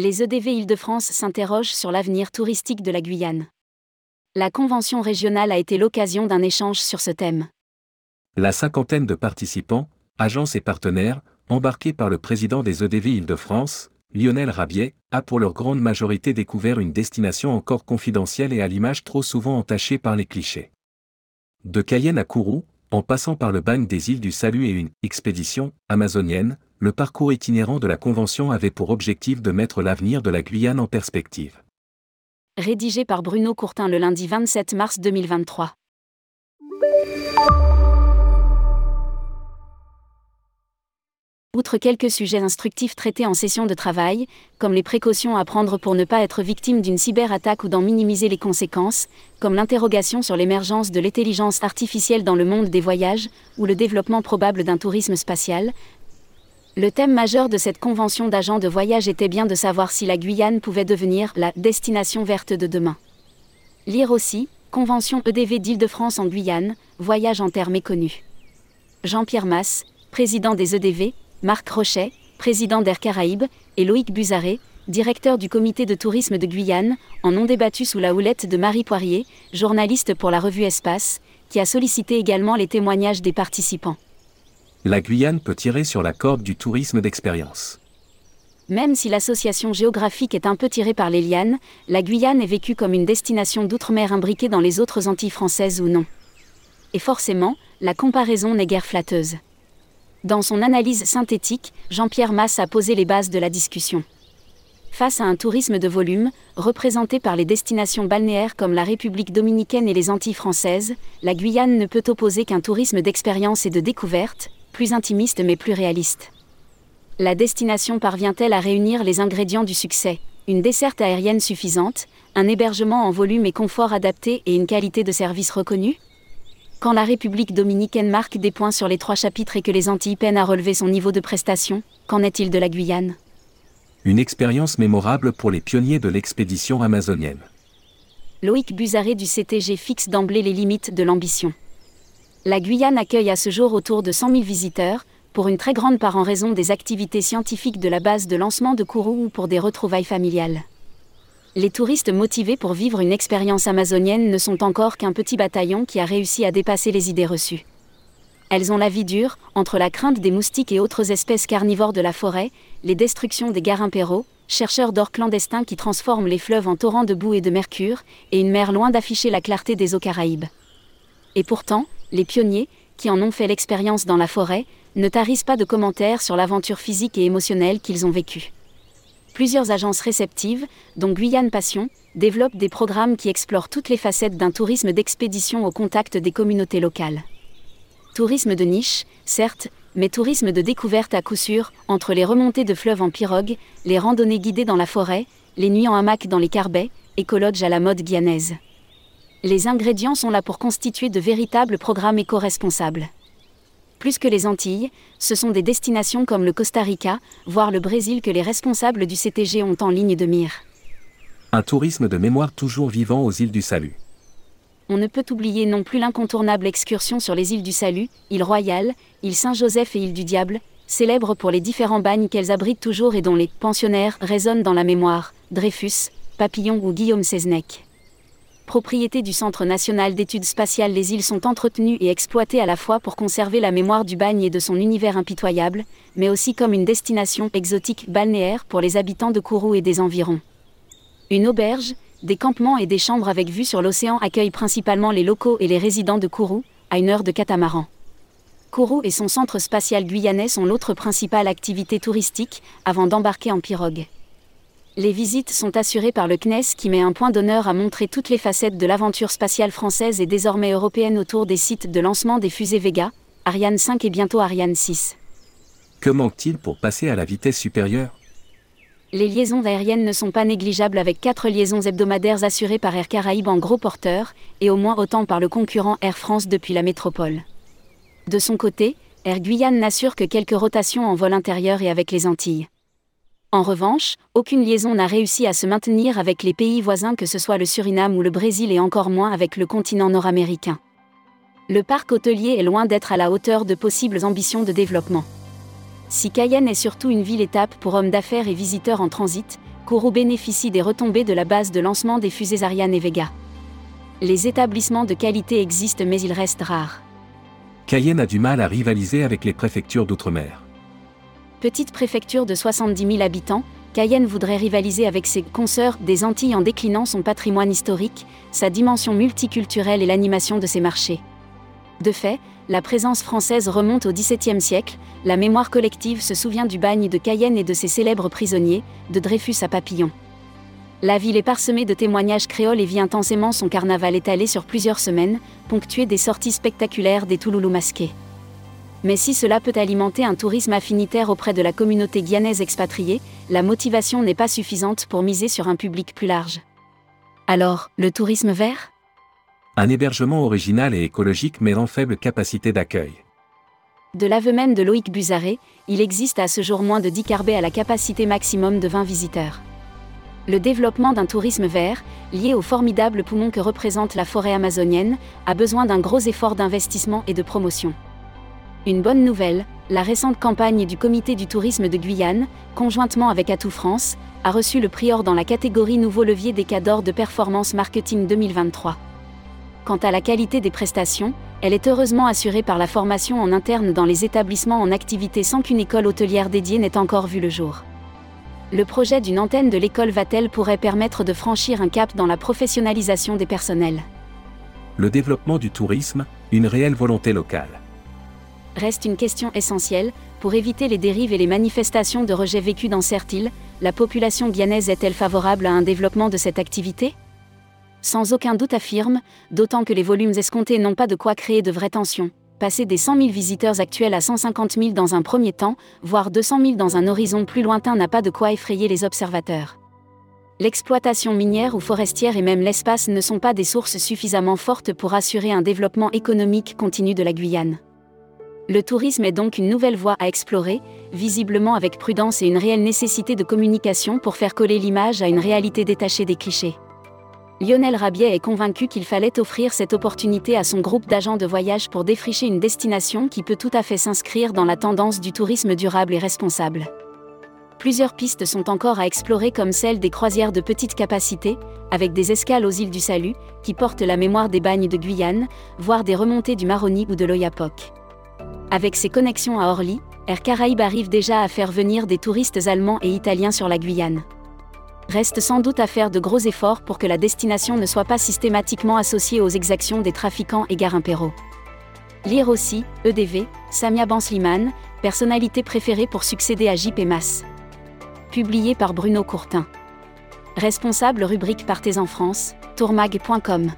Les EDV Île-de-France s'interrogent sur l'avenir touristique de la Guyane. La convention régionale a été l'occasion d'un échange sur ce thème. La cinquantaine de participants, agences et partenaires, embarqués par le président des EDV Île-de-France, Lionel Rabiet, a pour leur grande majorité découvert une destination encore confidentielle et à l'image trop souvent entachée par les clichés. De Cayenne à Kourou, en passant par le bagne des îles du Salut et une expédition amazonienne, le parcours itinérant de la Convention avait pour objectif de mettre l'avenir de la Guyane en perspective. Rédigé par Bruno Courtin le lundi 27 mars 2023. Outre quelques sujets instructifs traités en session de travail, comme les précautions à prendre pour ne pas être victime d'une cyberattaque ou d'en minimiser les conséquences, comme l'interrogation sur l'émergence de l'intelligence artificielle dans le monde des voyages, ou le développement probable d'un tourisme spatial, le thème majeur de cette convention d'agents de voyage était bien de savoir si la Guyane pouvait devenir la destination verte de demain. Lire aussi, Convention EDV d'Île-de-France en Guyane, voyage en terre méconnu. Jean-Pierre Masse, président des EDV, Marc Rochet, président d'Air Caraïbes, et Loïc Buzaré, directeur du comité de tourisme de Guyane, en ont débattu sous la houlette de Marie Poirier, journaliste pour la revue Espace, qui a sollicité également les témoignages des participants. La Guyane peut tirer sur la corde du tourisme d'expérience. Même si l'association géographique est un peu tirée par les lianes, la Guyane est vécue comme une destination d'outre-mer imbriquée dans les autres Antilles françaises ou non. Et forcément, la comparaison n'est guère flatteuse. Dans son analyse synthétique, Jean-Pierre Masse a posé les bases de la discussion. Face à un tourisme de volume, représenté par les destinations balnéaires comme la République dominicaine et les Antilles françaises, la Guyane ne peut opposer qu'un tourisme d'expérience et de découverte, plus intimiste mais plus réaliste. La destination parvient-elle à réunir les ingrédients du succès? Une desserte aérienne suffisante, un hébergement en volume et confort adapté et une qualité de service reconnue? Quand la République dominicaine marque des points sur les trois chapitres et que les Antilles peinent à relever son niveau de prestation, qu'en est-il de la Guyane? Une expérience mémorable pour les pionniers de l'expédition amazonienne. Loïc Buzaré du CTG fixe d'emblée les limites de l'ambition. La Guyane accueille à ce jour autour de 100 000 visiteurs, pour une très grande part en raison des activités scientifiques de la base de lancement de Kourou ou pour des retrouvailles familiales les touristes motivés pour vivre une expérience amazonienne ne sont encore qu'un petit bataillon qui a réussi à dépasser les idées reçues. Elles ont la vie dure, entre la crainte des moustiques et autres espèces carnivores de la forêt, les destructions des garimpéros, chercheurs d'or clandestins qui transforment les fleuves en torrents de boue et de mercure, et une mer loin d'afficher la clarté des eaux caraïbes. Et pourtant, les pionniers, qui en ont fait l'expérience dans la forêt, ne tarissent pas de commentaires sur l'aventure physique et émotionnelle qu'ils ont vécue plusieurs agences réceptives, dont Guyane Passion, développent des programmes qui explorent toutes les facettes d'un tourisme d'expédition au contact des communautés locales. Tourisme de niche, certes, mais tourisme de découverte à coup sûr, entre les remontées de fleuves en pirogue, les randonnées guidées dans la forêt, les nuits en hamac dans les carbets, écologes à la mode guyanaise. Les ingrédients sont là pour constituer de véritables programmes éco-responsables. Plus que les Antilles, ce sont des destinations comme le Costa Rica, voire le Brésil que les responsables du CTG ont en ligne de mire. Un tourisme de mémoire toujours vivant aux îles du Salut. On ne peut oublier non plus l'incontournable excursion sur les îles du Salut, île Royale, île Saint-Joseph et île du Diable, célèbres pour les différents bagnes qu'elles abritent toujours et dont les pensionnaires résonnent dans la mémoire, Dreyfus, Papillon ou Guillaume Seznec propriété du Centre national d'études spatiales, les îles sont entretenues et exploitées à la fois pour conserver la mémoire du bagne et de son univers impitoyable, mais aussi comme une destination exotique balnéaire pour les habitants de Kourou et des environs. Une auberge, des campements et des chambres avec vue sur l'océan accueillent principalement les locaux et les résidents de Kourou, à une heure de catamaran. Kourou et son centre spatial guyanais sont l'autre principale activité touristique, avant d'embarquer en pirogue les visites sont assurées par le CNES qui met un point d'honneur à montrer toutes les facettes de l'aventure spatiale française et désormais européenne autour des sites de lancement des fusées Vega, Ariane 5 et bientôt Ariane 6. Que manque-t-il pour passer à la vitesse supérieure? Les liaisons aériennes ne sont pas négligeables avec quatre liaisons hebdomadaires assurées par Air Caraïbes en gros porteur, et au moins autant par le concurrent Air France depuis la métropole. De son côté, Air Guyane n'assure que quelques rotations en vol intérieur et avec les Antilles. En revanche, aucune liaison n'a réussi à se maintenir avec les pays voisins que ce soit le Suriname ou le Brésil et encore moins avec le continent nord-américain. Le parc hôtelier est loin d'être à la hauteur de possibles ambitions de développement. Si Cayenne est surtout une ville-étape pour hommes d'affaires et visiteurs en transit, Kourou bénéficie des retombées de la base de lancement des fusées Ariane et Vega. Les établissements de qualité existent mais ils restent rares. Cayenne a du mal à rivaliser avec les préfectures d'outre-mer. Petite préfecture de 70 000 habitants, Cayenne voudrait rivaliser avec ses consoeurs des Antilles en déclinant son patrimoine historique, sa dimension multiculturelle et l'animation de ses marchés. De fait, la présence française remonte au XVIIe siècle, la mémoire collective se souvient du bagne de Cayenne et de ses célèbres prisonniers, de Dreyfus à Papillon. La ville est parsemée de témoignages créoles et vit intensément son carnaval étalé sur plusieurs semaines, ponctué des sorties spectaculaires des Touloulous masqués. Mais si cela peut alimenter un tourisme affinitaire auprès de la communauté guyanaise expatriée, la motivation n'est pas suffisante pour miser sur un public plus large. Alors, le tourisme vert? Un hébergement original et écologique mais en faible capacité d'accueil. De l'aveu même de Loïc Buzaré, il existe à ce jour moins de 10 carbets à la capacité maximum de 20 visiteurs. Le développement d'un tourisme vert, lié au formidable poumon que représente la forêt amazonienne, a besoin d'un gros effort d'investissement et de promotion. Une bonne nouvelle, la récente campagne du Comité du tourisme de Guyane, conjointement avec Atout France, a reçu le prix or dans la catégorie Nouveau levier des cadors de performance marketing 2023. Quant à la qualité des prestations, elle est heureusement assurée par la formation en interne dans les établissements en activité sans qu'une école hôtelière dédiée n'ait encore vu le jour. Le projet d'une antenne de l'école Vatel pourrait permettre de franchir un cap dans la professionnalisation des personnels. Le développement du tourisme, une réelle volonté locale reste une question essentielle, pour éviter les dérives et les manifestations de rejet vécues dans îles, la population guyanaise est-elle favorable à un développement de cette activité? Sans aucun doute affirme, d'autant que les volumes escomptés n'ont pas de quoi créer de vraies tensions. Passer des 100 000 visiteurs actuels à 150 000 dans un premier temps, voire 200 000 dans un horizon plus lointain n'a pas de quoi effrayer les observateurs. L'exploitation minière ou forestière et même l'espace ne sont pas des sources suffisamment fortes pour assurer un développement économique continu de la Guyane. Le tourisme est donc une nouvelle voie à explorer, visiblement avec prudence et une réelle nécessité de communication pour faire coller l'image à une réalité détachée des clichés. Lionel Rabiet est convaincu qu'il fallait offrir cette opportunité à son groupe d'agents de voyage pour défricher une destination qui peut tout à fait s'inscrire dans la tendance du tourisme durable et responsable. Plusieurs pistes sont encore à explorer comme celle des croisières de petite capacité, avec des escales aux îles du Salut, qui portent la mémoire des bagnes de Guyane, voire des remontées du Maroni ou de l'Oyapock. Avec ses connexions à Orly, Air Caraïbes arrive déjà à faire venir des touristes allemands et italiens sur la Guyane. Reste sans doute à faire de gros efforts pour que la destination ne soit pas systématiquement associée aux exactions des trafiquants et impéraux. Lire aussi, EDV, Samia Bansliman, personnalité préférée pour succéder à JP Mas. Publié par Bruno Courtin. Responsable rubrique Partez en France, tourmag.com.